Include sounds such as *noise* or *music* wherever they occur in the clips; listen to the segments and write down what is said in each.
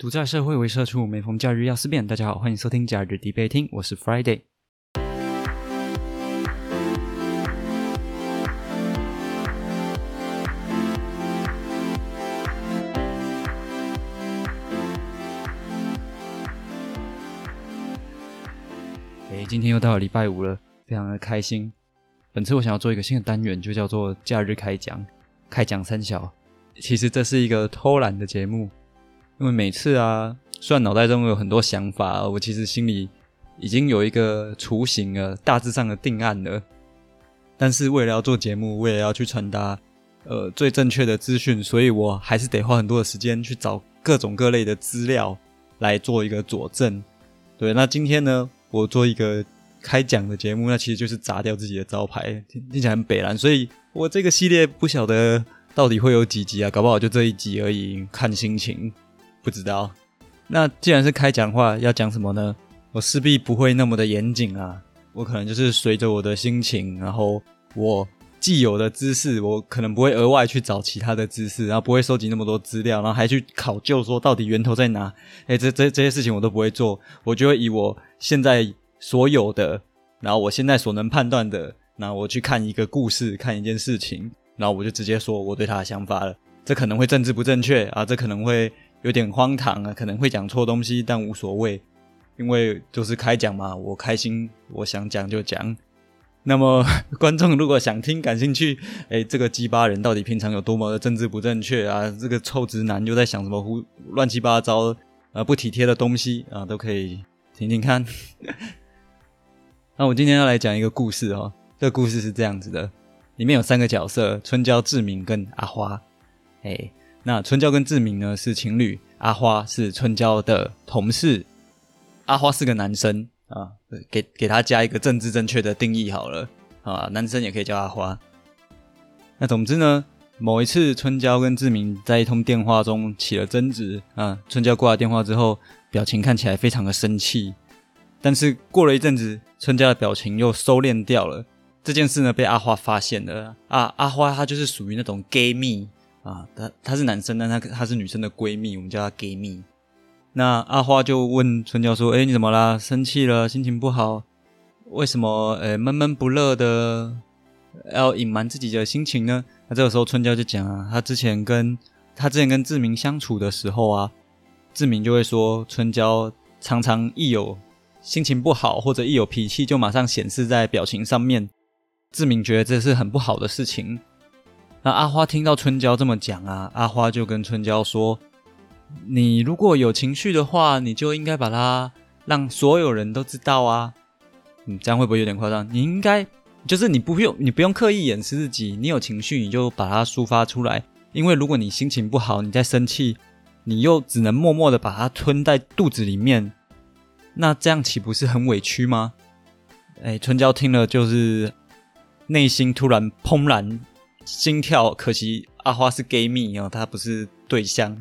独在社会为社畜，每逢假日要思辨。大家好，欢迎收听假日必备听，我是 Friday。哎，今天又到了礼拜五了，非常的开心。本次我想要做一个新的单元，就叫做假日开讲，开讲三小。其实这是一个偷懒的节目。因为每次啊，虽然脑袋中有很多想法，我其实心里已经有一个雏形了，大致上的定案了。但是为了要做节目，为了要去传达呃最正确的资讯，所以我还是得花很多的时间去找各种各类的资料来做一个佐证。对，那今天呢，我做一个开讲的节目，那其实就是砸掉自己的招牌，听听起来很北蓝。所以我这个系列不晓得到底会有几集啊，搞不好就这一集而已，看心情。不知道，那既然是开讲话，要讲什么呢？我势必不会那么的严谨啊，我可能就是随着我的心情，然后我既有的知识，我可能不会额外去找其他的知识，然后不会收集那么多资料，然后还去考究说到底源头在哪？哎，这这这些事情我都不会做，我就会以我现在所有的，然后我现在所能判断的，那我去看一个故事，看一件事情，然后我就直接说我对他的想法了。这可能会政治不正确啊，这可能会。有点荒唐啊，可能会讲错东西，但无所谓，因为就是开讲嘛，我开心，我想讲就讲。那么 *laughs* 观众如果想听、感兴趣，哎，这个鸡巴人到底平常有多么的政治不正确啊？这个臭直男又在想什么胡乱七八糟啊不体贴的东西啊，都可以听听看。*laughs* 那我今天要来讲一个故事哦，这个故事是这样子的，里面有三个角色：春娇、志明跟阿花。哎。那春娇跟志明呢是情侣，阿花是春娇的同事。阿花是个男生啊，给给他加一个政治正确的定义好了啊，男生也可以叫阿花。那总之呢，某一次春娇跟志明在一通电话中起了争执啊，春娇挂了电话之后，表情看起来非常的生气，但是过了一阵子，春娇的表情又收敛掉了。这件事呢被阿花发现了啊，阿花她就是属于那种 gay 蜜。啊，他他是男生，但他他是女生的闺蜜，我们叫她 gay 蜜。那阿花就问春娇说：“哎，你怎么啦？生气了？心情不好？为什么？呃，闷闷不乐的，要隐瞒自己的心情呢？”那这个时候春娇就讲啊，她之前跟她之前跟志明相处的时候啊，志明就会说春娇常常一有心情不好或者一有脾气，就马上显示在表情上面。志明觉得这是很不好的事情。那阿花听到春娇这么讲啊，阿花就跟春娇说：“你如果有情绪的话，你就应该把它让所有人都知道啊。嗯，这样会不会有点夸张？你应该就是你不用你不用刻意掩饰自己，你有情绪你就把它抒发出来。因为如果你心情不好，你在生气，你又只能默默的把它吞在肚子里面，那这样岂不是很委屈吗？”哎，春娇听了就是内心突然怦然。心跳，可惜阿花是 gay 蜜哦，她不是对象。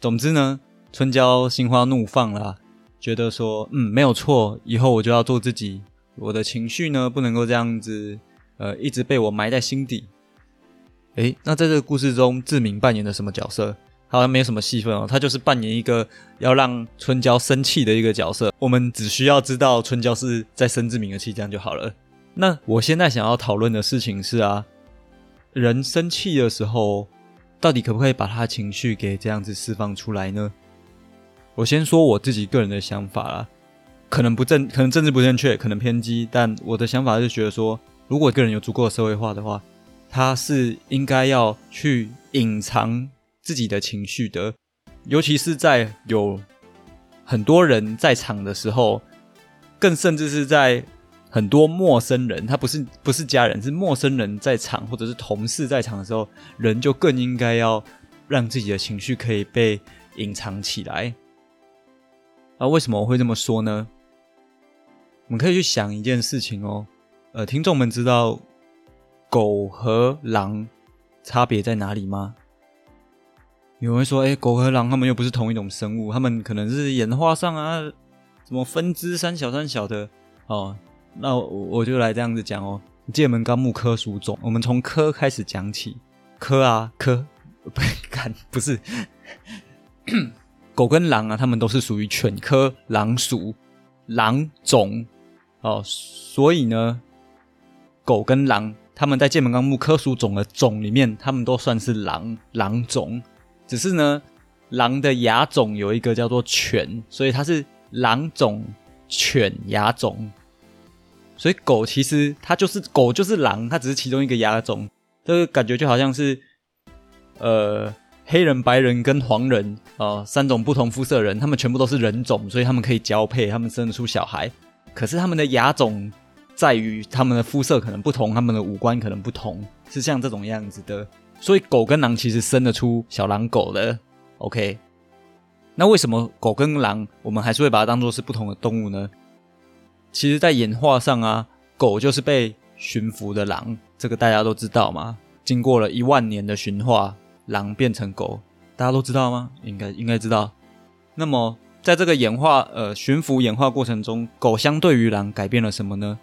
总之呢，春娇心花怒放了，觉得说，嗯，没有错，以后我就要做自己，我的情绪呢不能够这样子，呃，一直被我埋在心底。诶，那在这个故事中，志明扮演的什么角色？好像没有什么戏份哦，他就是扮演一个要让春娇生气的一个角色。我们只需要知道春娇是在生志明的气，这样就好了。那我现在想要讨论的事情是啊。人生气的时候，到底可不可以把他情绪给这样子释放出来呢？我先说我自己个人的想法啦，可能不正，可能政治不正确，可能偏激，但我的想法是觉得说，如果个人有足够的社会化的话，他是应该要去隐藏自己的情绪的，尤其是在有很多人在场的时候，更甚至是在。很多陌生人，他不是不是家人，是陌生人在场，或者是同事在场的时候，人就更应该要让自己的情绪可以被隐藏起来。啊，为什么我会这么说呢？我们可以去想一件事情哦。呃，听众们知道狗和狼差别在哪里吗？有人说，哎，狗和狼他们又不是同一种生物，他们可能是演化上啊，什么分支三小三小的哦。那我我就来这样子讲哦，《界门纲目科属种》，我们从科开始讲起。科啊科，不 *laughs* 看不是。狗跟狼啊，它们都是属于犬。科狼属狼种。哦，所以呢，狗跟狼，它们在剑门纲目科属种的种里面，它们都算是狼狼种，只是呢，狼的亚种有一个叫做犬，所以它是狼种犬亚种。所以狗其实它就是狗，就是狼，它只是其中一个亚种。这个感觉就好像是，呃，黑人、白人跟黄人啊，三种不同肤色人，他们全部都是人种，所以他们可以交配，他们生得出小孩。可是他们的亚种在于他们的肤色可能不同，他们的五官可能不同，是像这种样子的。所以狗跟狼其实生得出小狼狗的。OK，那为什么狗跟狼我们还是会把它当做是不同的动物呢？其实，在演化上啊，狗就是被驯服的狼，这个大家都知道嘛。经过了一万年的驯化，狼变成狗，大家都知道吗？应该应该知道。那么，在这个演化呃驯服演化过程中，狗相对于狼改变了什么呢？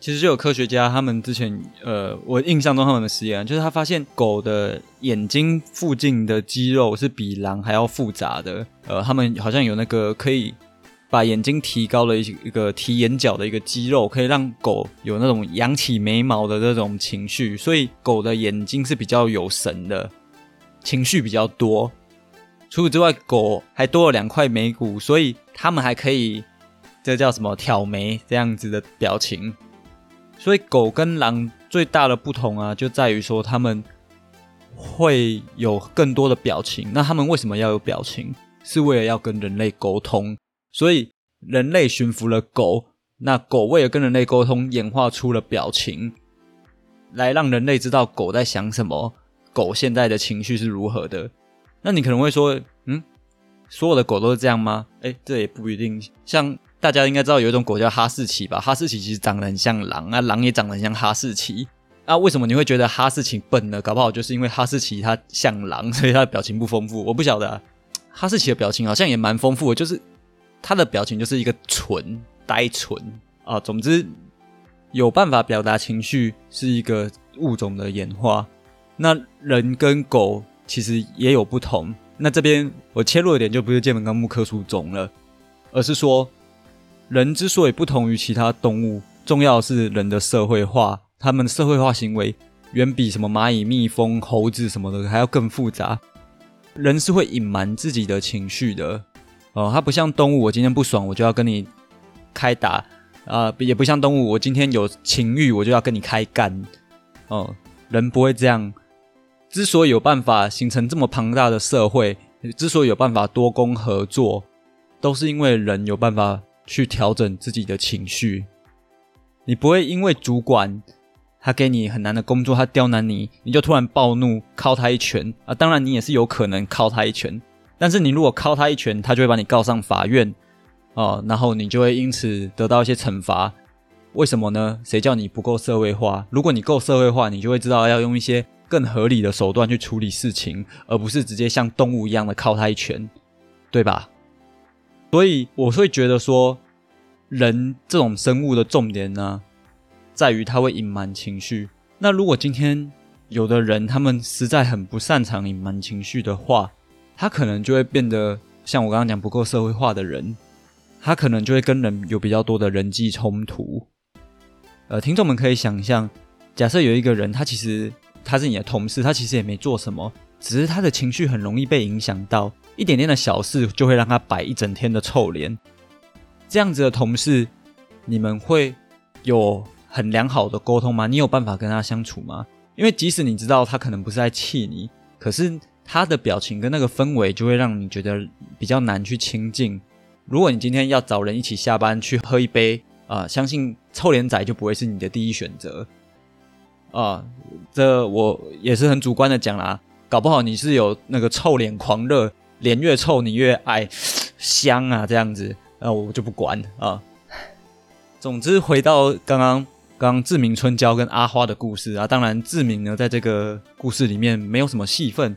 其实就有科学家他们之前呃，我印象中他们的实验，就是他发现狗的眼睛附近的肌肉是比狼还要复杂的。呃，他们好像有那个可以。把眼睛提高了一一个提眼角的一个肌肉，可以让狗有那种扬起眉毛的这种情绪，所以狗的眼睛是比较有神的，情绪比较多。除此之外，狗还多了两块眉骨，所以它们还可以，这叫什么挑眉这样子的表情。所以狗跟狼最大的不同啊，就在于说它们会有更多的表情。那它们为什么要有表情？是为了要跟人类沟通。所以人类驯服了狗，那狗为了跟人类沟通，演化出了表情，来让人类知道狗在想什么，狗现在的情绪是如何的。那你可能会说，嗯，所有的狗都是这样吗？哎，这也不一定。像大家应该知道有一种狗叫哈士奇吧？哈士奇其实长得很像狼，啊，狼也长得很像哈士奇。那为什么你会觉得哈士奇笨呢？搞不好就是因为哈士奇它像狼，所以它的表情不丰富。我不晓得，哈士奇的表情好像也蛮丰富的，就是。他的表情就是一个纯呆纯啊，总之有办法表达情绪是一个物种的演化。那人跟狗其实也有不同。那这边我切入的点就不是剑门纲目科属种了，而是说人之所以不同于其他动物，重要的是人的社会化，他们的社会化行为远比什么蚂蚁、蜜蜂、猴子什么的还要更复杂。人是会隐瞒自己的情绪的。哦，它不像动物，我今天不爽，我就要跟你开打啊！也不像动物，我今天有情欲，我就要跟你开干。哦，人不会这样。之所以有办法形成这么庞大的社会，之所以有办法多工合作，都是因为人有办法去调整自己的情绪。你不会因为主管他给你很难的工作，他刁难你，你就突然暴怒，敲他一拳啊！当然，你也是有可能敲他一拳。但是你如果敲他一拳，他就会把你告上法院，哦，然后你就会因此得到一些惩罚。为什么呢？谁叫你不够社会化？如果你够社会化，你就会知道要用一些更合理的手段去处理事情，而不是直接像动物一样的敲他一拳，对吧？所以我会觉得说，人这种生物的重点呢，在于他会隐瞒情绪。那如果今天有的人他们实在很不擅长隐瞒情绪的话，他可能就会变得像我刚刚讲不够社会化的人，他可能就会跟人有比较多的人际冲突。呃，听众们可以想象，假设有一个人，他其实他是你的同事，他其实也没做什么，只是他的情绪很容易被影响到，一点点的小事就会让他摆一整天的臭脸。这样子的同事，你们会有很良好的沟通吗？你有办法跟他相处吗？因为即使你知道他可能不是在气你，可是。他的表情跟那个氛围就会让你觉得比较难去亲近。如果你今天要找人一起下班去喝一杯啊，相信臭脸仔就不会是你的第一选择啊。这我也是很主观的讲啦，搞不好你是有那个臭脸狂热，脸越臭你越爱 *sniffs* 香啊这样子，那我就不管啊。总之回到刚刚刚志明春娇跟阿花的故事啊，当然志明呢在这个故事里面没有什么戏份。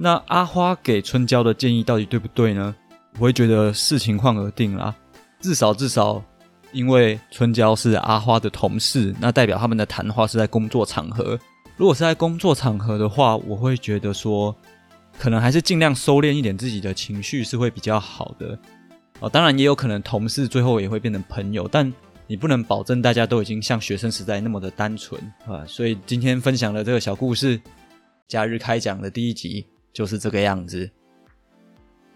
那阿花给春娇的建议到底对不对呢？我会觉得视情况而定啦。至少至少，因为春娇是阿花的同事，那代表他们的谈话是在工作场合。如果是在工作场合的话，我会觉得说，可能还是尽量收敛一点自己的情绪是会比较好的。哦，当然也有可能同事最后也会变成朋友，但你不能保证大家都已经像学生时代那么的单纯啊。所以今天分享的这个小故事，假日开讲的第一集就是这个样子。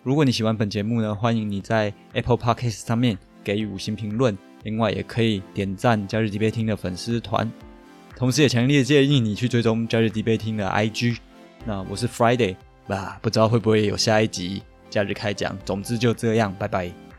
如果你喜欢本节目呢，欢迎你在 Apple Podcast 上面给予五星评论，另外也可以点赞假日 D 杯厅的粉丝团，同时也强烈建议你去追踪假日 D 杯厅的 IG。那我是 Friday，吧，不知道会不会有下一集。假日开讲，总之就这样，拜拜。